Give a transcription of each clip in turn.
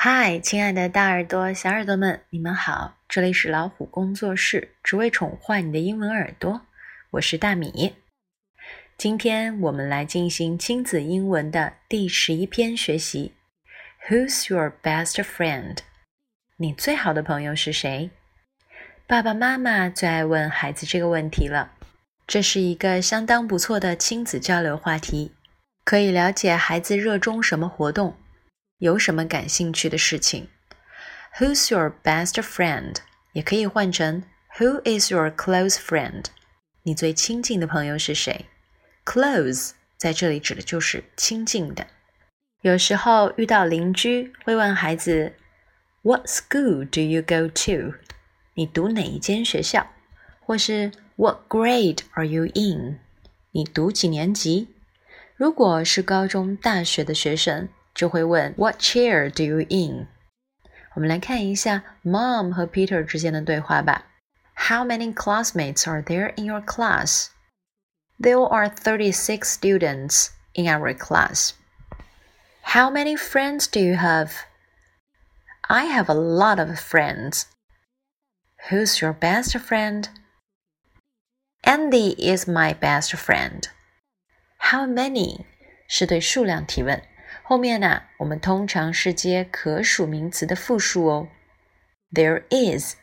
嗨，亲爱的大耳朵、小耳朵们，你们好！这里是老虎工作室，只为宠坏你的英文耳朵。我是大米。今天我们来进行亲子英文的第十一篇学习。Who's your best friend？你最好的朋友是谁？爸爸妈妈最爱问孩子这个问题了。这是一个相当不错的亲子交流话题，可以了解孩子热衷什么活动，有什么感兴趣的事情。Who's your best friend？也可以换成 Who is your close friend？你最亲近的朋友是谁？Close 在这里指的就是亲近的。有时候遇到邻居会问孩子，What school do you go to？你读哪一间学校？或是 What grade are you in？你读几年级？如果是高中、大学的学生，就会问 What chair do you in？我们来看一下 Mom 和 Peter 之间的对话吧。How many classmates are there in your class? There are thirty-six students in our class. How many friends do you have? I have a lot of friends. Who's your best friend? Andy is my best friend. How many 是对数量提问， 后面呢，我们通常是接可数名词的复数哦。There is,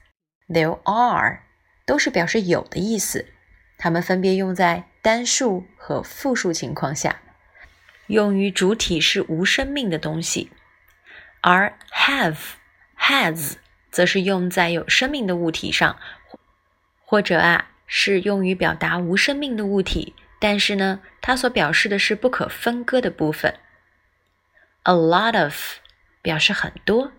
there are 都是表示有的意思，它们分别用在单数和复数情况下。用于主体是无生命的东西，而 have has 则是用在有生命的物体上，或者啊是用于表达无生命的物体，但是呢，它所表示的是不可分割的部分。A lot of 表示很多，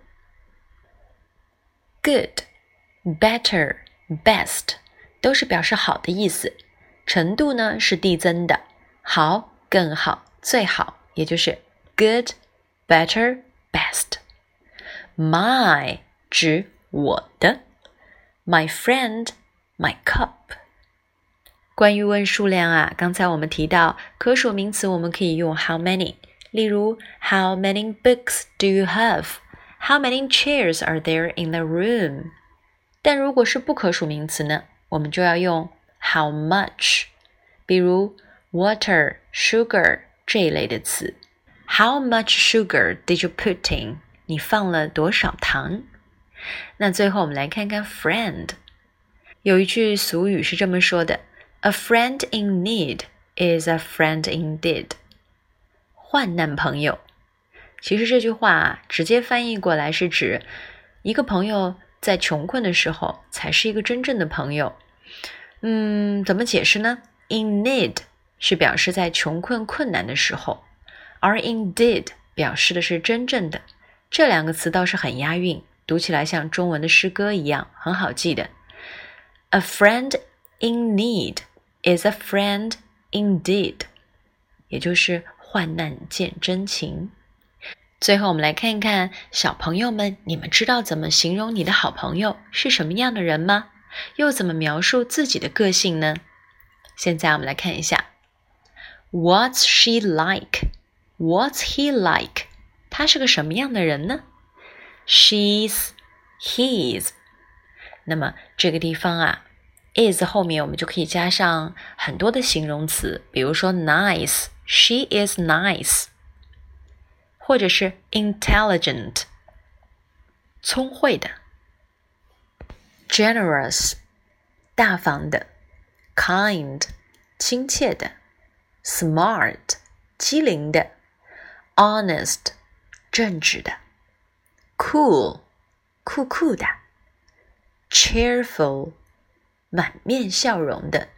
good、better、best 都是表示好的意思，程度呢是递增的，好、更好。最好，也就是 good, better, best。My 指我的，my friend, my cup。关于问数量啊，刚才我们提到可数名词，我们可以用 how many。 例如，How many books do you have? How many chairs are there in the room? 但如果是不可数名词呢，我们就要用 how much。比如 water, sugar。这一类的词。How much sugar did you put in？你放了多少糖？那最后我们来看看 friend。有一句俗语是这么说的：A friend in need is a friend indeed。 患难朋友。其实这句话啊，直接翻译过来是指一个朋友在穷困的时候才是一个真正的朋友。嗯，怎么解释呢？In need。是表示在穷困困难的时候，而 indeed 表示的是真正的。这两个词倒是很押韵，读起来像中文的诗歌一样，很好记的。A friend in need is a friend indeed，也就是患难见真情。最后，我们来看一看小朋友们，你们知道怎么形容你的好朋友是什么样的人吗？又怎么描述自己的个性呢？现在我们来看一下。What's she like? What's he like? 他是个什么样的人呢？She's, he's。那么这个地方啊，is 后面我们就可以加上很多的形容词，比如说 nice, she is nice，或者是 intelligent，聪慧的；generous，大方的；kind，亲切的。smart 机灵的，honest 正直的，cool 酷酷的，cheerful 满面笑容的，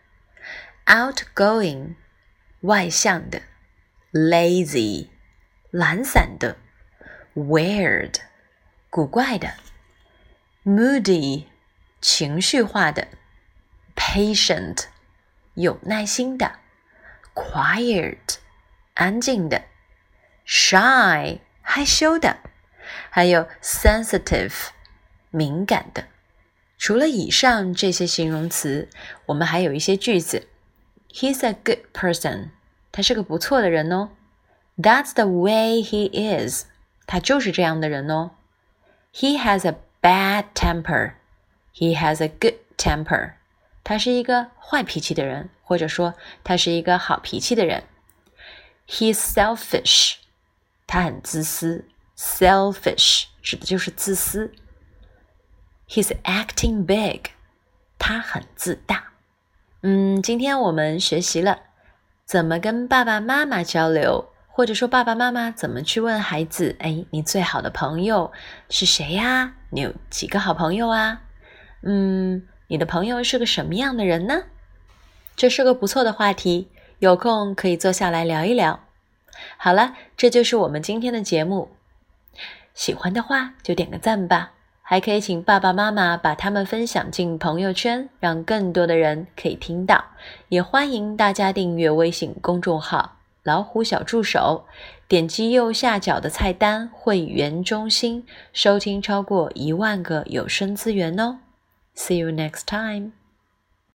outgoing 外向的，lazy 懒散的，weird 古怪的，moody 情绪化的，patient 有耐心的。quiet，安静的；shy，害羞的；还有 sensitive，敏感的。除了以上这些形容词，我们还有一些句子。He's a good person，他是个不错的人哦。That's the way he is，他就是这样的人哦。He has a bad temper. He has a good temper. 他是一个坏脾气的人，或者说他是一个好脾气的人。He's selfish. 他很自私。Selfish 指的就是自私。He's acting big. 他很自大。嗯，今天我们学习了怎么跟爸爸妈妈交流。或者说，爸爸妈妈怎么去问孩子？哎，你最好的朋友是谁呀？你有几个好朋友啊？嗯，你的朋友是个什么样的人呢？这是个不错的话题，有空可以坐下来聊一聊。好了，这就是我们今天的节目。喜欢的话就点个赞吧，还可以请爸爸妈妈把他们分享进朋友圈，让更多的人可以听到。也欢迎大家订阅微信公众号。老虎小助手，点击右下角的菜单“会员中心”，收听超过一万个有声资源哦。See you next time.